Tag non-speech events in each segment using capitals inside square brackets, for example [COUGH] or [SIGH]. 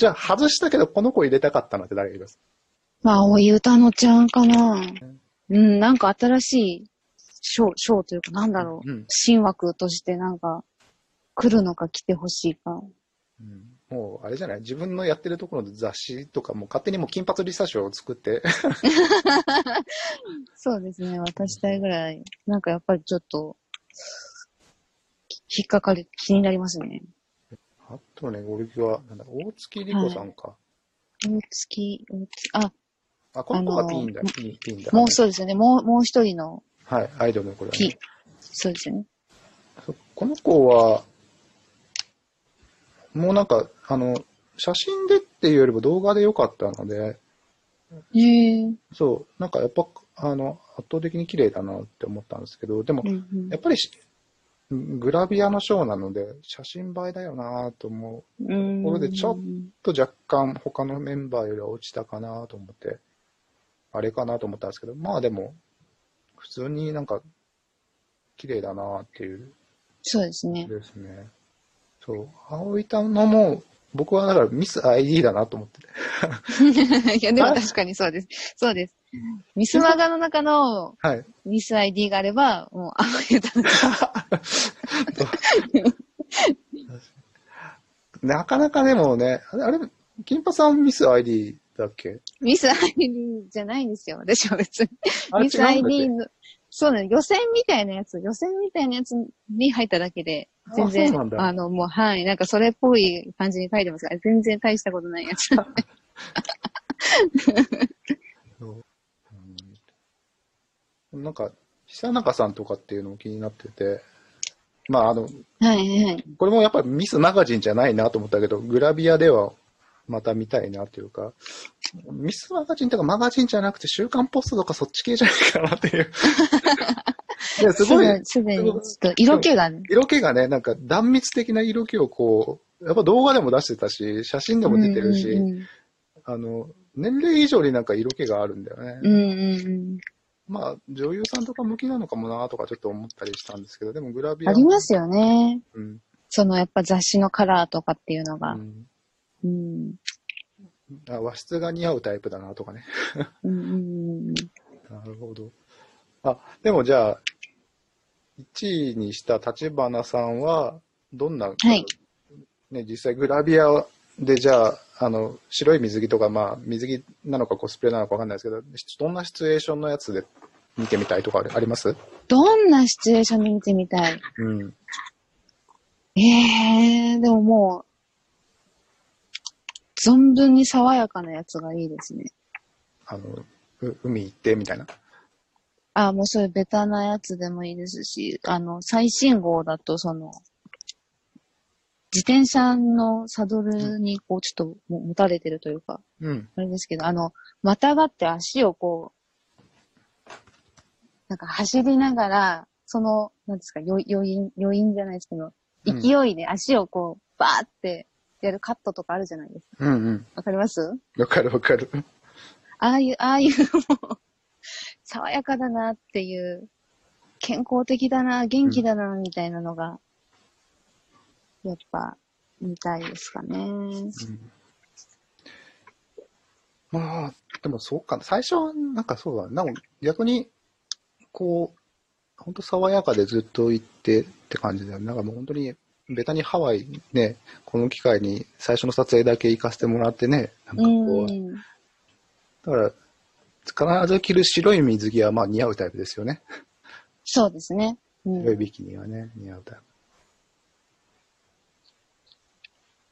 じゃあ外したけどこの子入れたかったのって誰がいます？まあ、青い歌のちゃんかな。うん、なんか新しいショー、ショーというか、なんだろう。うん新枠としてなんか、来るのか来てほしいか。うんもう、あれじゃない？自分のやってるところの雑誌とかも勝手にもう金髪リサ賞を作って、そうですね、渡したいぐらい。なんかやっぱりちょっと、き引っかかり、気になりますね。あとね、俺は、なんだ、大月莉子さんか。大月、大月、あ、あ、この子がピンだ、ピン、ピンだ。もうそうですよね。もう、もう一人のはい、アイドルの子だピね。、そうですよね。そこの子は、もうなんか、あの、写真でっていうよりも動画で良かったので、へえ。そう、なんかやっぱ、あの、圧倒的に綺麗だなって思ったんですけど、でもう、んうんやっぱりし、グラビアのショーなので、写真映えだよなと思ううんところで、ちょっと若干他のメンバーよりは落ちたかなと思って、あれかなと思ったんですけど、まあでも、普通になんか、綺麗だなっていうそうですね。ですね。そう、青いたのも、僕はだからミス ID だなと思ってて。[LAUGHS] いや、でも確かにそうです。そうです。ミスマガの中のはい。ミス ID があれば、もう、あの歌の [LAUGHS] なかなかでもね、あれ、あれ金髪さんミス ID だっけ？ミス ID じゃないんですよ。私は別に。あれミス違うんだっけ？ID の、そうね、予選みたいなやつ、予選みたいなやつに入っただけで、全あ然、そうなんだあの、もう、はい、なんかそれっぽい感じに書いてますが、全然大したことないやつ。[LAUGHS] なんか、久中さんとかっていうのも気になってて、まああの、はい、はい。これもやっぱりミスマガジンじゃないなと思ったけど、グラビアではまた見たいなというか、ミスマガジンとかマガジンじゃなくて週刊ポストとかそっち系じゃないかなっていう。[LAUGHS] ですごい、すでに、ちょっと色気がね、色気がね、なんか断密的な色気をこう、やっぱ動画でも出してたし、写真でも出てるし、うんうんあの、年齢以上になんか色気があるんだよね。うん、うんうんまあ、女優さんとか向きなのかもなとかちょっと思ったりしたんですけど、でもグラビうん。ア。ありますよね。うん。そのやっぱ雑誌のカラーとかっていうのが。うんうん。あ和室が似合うタイプだなとかね。うんうんうん [LAUGHS] なるほど。あ、でもじゃあ、1位にした立花さんは、どんな、はいね、実際グラビアでじゃあ、あの、白い水着とか、まあ、水着なのかコスプレなのかわかんないですけど、どんなシチュエーションのやつで見てみたいとかあります？どんなシチュエーションで見てみたい？うん。ええー、でももう、存分に爽やかなやつがいいですね。あの、う海行ってみたいな。あ、もうそういうベタなやつでもいいですし、あの、最新号だとその、自転車のサドルにこうちょっとも持たれてるというか、うん。あれですけど、あの、またがって足をこう、なんか走りながら、その、なんですか、余余韻、余韻じゃないですけど、うん勢いで足をこう、バーってやるカットとかあるじゃないですか。うんうん。わかります？わかるわかる。ああいう、ああいうもう、爽やかだなっていう、健康的だな、元気だな、みたいなのが、やっぱ、見たいですかね。うんまあ、でもそうかな。最初はなんかそうだね。なんか逆に、こう、本当爽やかでずっと行ってって感じだよね。なんかもう本当に、ベタにハワイね、この機会に最初の撮影だけ行かせてもらってね、なんかうこう、ん。だから、必ず着る白い水着はまあ似合うタイプですよね。そうですね。うん。白いビキニはね、似合うタイプ。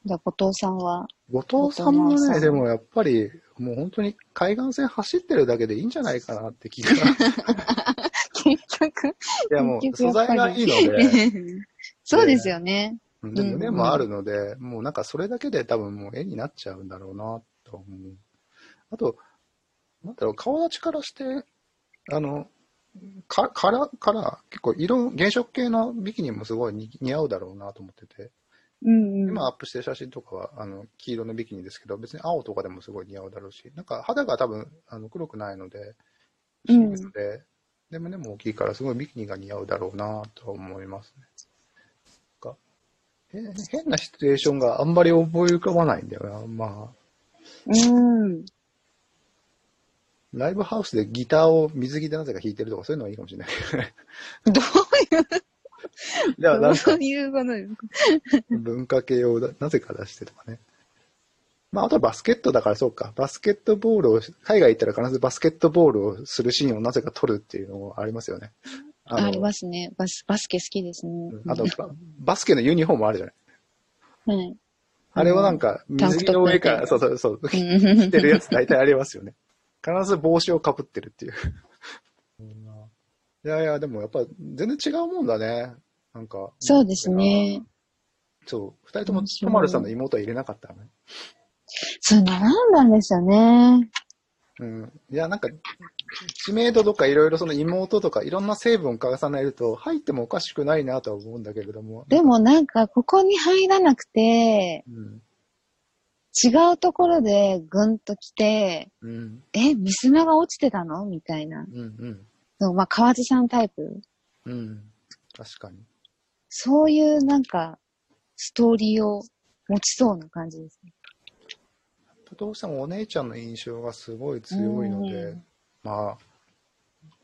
じゃあ、後藤さんは、後藤さんもね、でもやっぱり、もう本当に海岸線走ってるだけでいいんじゃないかなって気が。い結局、やもう素材がいいので、[LAUGHS] そうですよね。うん。でうん胸もあるので、もうなんかそれだけで多分もう絵になっちゃうんだろうなと思う。あと、なんだろう、顔立ちからして、あの、か、カラー、カラー、結構色、原色系のビキニもすごい似似合うだろうなと思ってて、うんうん。今アップしてる写真とかは、あの、黄色のビキニですけど、別に青とかでもすごい似合うだろうし、なんか肌が多分、あの、黒くないので、うんので、で、胸も大きいからすごいビキニが似合うだろうなと思いますね。かへ変なシチュエーションがあんまり覚え浮かばないんだよな。まあ、うん。ライブハウスでギターを水着でなぜか弾いてるとかそういうのはいいかもしれないけどね。どいや、[LAUGHS] ういう、なんかどういうことですか文化系をだなぜか出してとかね。まあ、あとはバスケットだからそうか。バスケットボールを、海外行ったら必ずバスケットボールをするシーンをなぜか撮るっていうのもありますよね。ありますね。バス、バスケ好きですね。あとバ、バスケのユニフォームあるじゃない。はい。あれをなんか、水着の上から、そうそうそう、着うんてるやつ大体ありますよね。必ず帽子をかぶってるっていう。いやいや、でもやっぱ全然違うもんだね。なんか。そうですね。そう。二人ともとまるさんの妹は入れなかったのね。そう、悩んだんですよね。うん。いや、なんか、知名度とかいろいろその妹とかいろんな成分を重ねると入ってもおかしくないなとは思うんだけれども。でもなんか、ここに入らなくて、うん。違うところでぐんと来て、うん。え、ミスマが落ちてたの？みたいな。うん。うん。まあ、河津さんタイプ。うん。確かに。そういうなんか、ストーリーを持ちそうな感じですね。どうしてもお姉ちゃんの印象がすごい強いのでうん、まあ、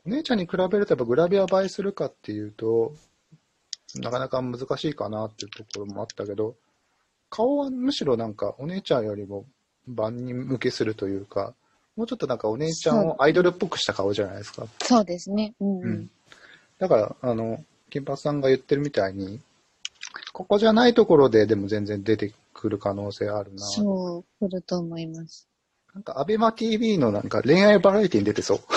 お姉ちゃんに比べるとやっぱグラビア映えするかっていうと、なかなか難しいかなっていうところもあったけど、顔はむしろなんかお姉ちゃんよりも万人向けするというか、もうちょっとなんかお姉ちゃんをアイドルっぽくした顔じゃないですか。そうですね。うん、ううんん。だから、あの、金髪さんが言ってるみたいに、ここじゃないところででも全然出てくる可能性あるな。そう、来ると思います。なんか、アベマ TV のなんか恋愛バラエティに出てそう。[LAUGHS]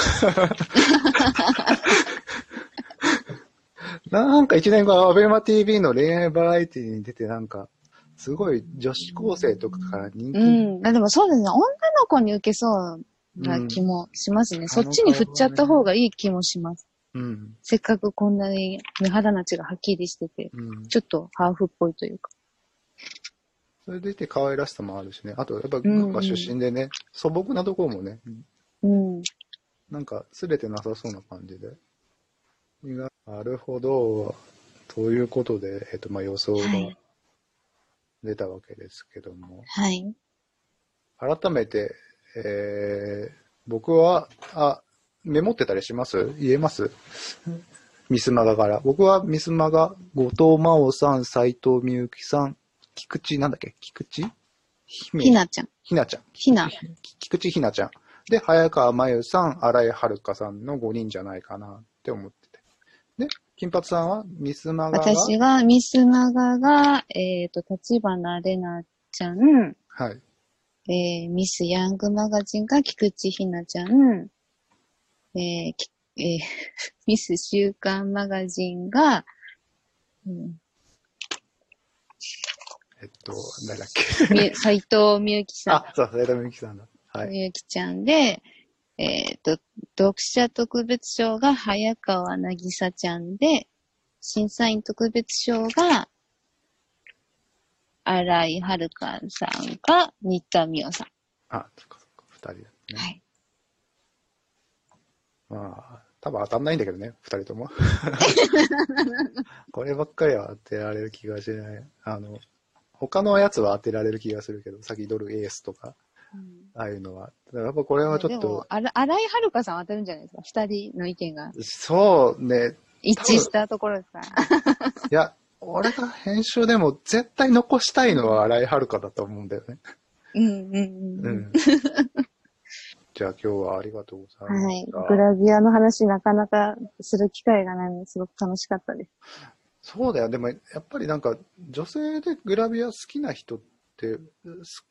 なんか一年後、アベマ TV の恋愛バラエティに出てなんか、すごい女子高生とかから人気。うん。あでもそうですね。女の子に受けそうな気もしますね。んそっちに振っちゃった方がいい気もします。うん。せっかくこんなに目肌なちがはっきりしてて、うん。ちょっとハーフっぽいというか。それでいて可愛らしさもあるしね。あと、やっぱ群馬出身でね、素朴なところもね、うん。なんか、すれてなさそうな感じで。なるほど。ということで、えっと、まあ、予想がはい出たわけですけども。はい。改めて、えー、僕は、あ、メモってたりします？言えます？ミスマガから。僕はミスマガ、後藤真央さん、斉藤美由紀さん、菊池、なんだっけ？菊池？姫？ひなちゃん。ひなちゃん。ひな。菊池ひなちゃん。で、早川真由さん、新井遥さんの5人じゃないかなって思ってて。で、金髪さんはミスマガが？私が、ミスマガが、えっ、と、立花玲奈ちゃん、はい。えーミスヤングマガジンが菊池ひなちゃん、えーきえー [LAUGHS] ミス週刊マガジンが、うん、えっと、誰だっけ？み斉藤美幸さんあ、そう、斉藤美由紀さんだ。はい。みゆきちゃんで、えっ、と、読者特別賞が早川なぎさちゃんで、審査員特別賞が、新井遥さんか、新田美桜さん。あ、そっかそっか、二人だね。はい。まあ、多分当たんないんだけどね、二人とも。[LAUGHS] こればっかりは当てられる気がしない。あの、他のやつは当てられる気がするけど、先ドルエースとか、ああいうのは。だからやっぱこれはちょっと、、あら新井遥さんは当たるんじゃないですか？二人の意見がそうね、一致したところですから。いや、俺が編集でも絶対残したいのは新井遥だと思うんだよね。うんうんううん。ん。じゃあ今日はありがとうございまはい。グラビアの話なかなかする機会がないのですごく楽しかったです。そうだよ。でもやっぱりなんか女性でグラビア好きな人って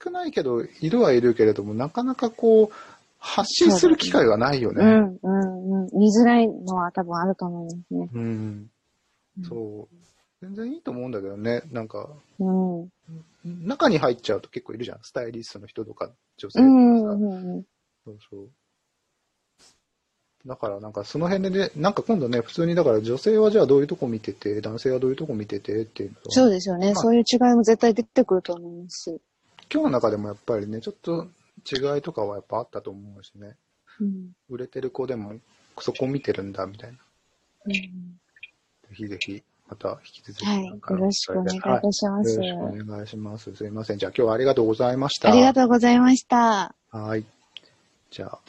少ないけど、いるはいるけれども、なかなかこう、発信する機会がないよね。うんうんうん。見づらいのは多分あると思いますね。うん。そう。全然いいと思うんだけどね。なんか、うん。うん中に入っちゃうと結構いるじゃん。スタイリストの人とか、女性うとかさ。んうん。そうそう。だからなんかその辺でね、なんか今度ね、普通にだから女性はじゃあどういうとこ見てて、男性はどういうとこ見ててっていうのとそうですよね。まあそういう違いも絶対出てくると思いますし。今日の中でもやっぱりね、ちょっと違いとかはやっぱあったと思うしね。うん。売れてる子でもそこ見てるんだみたいな。うんぜひぜひまた引き続きはい。よろしくお願いいはたします。よろしくお願いします。すいません。じゃあ今日はありがとうございました。ありがとうございました。はい。じゃあ。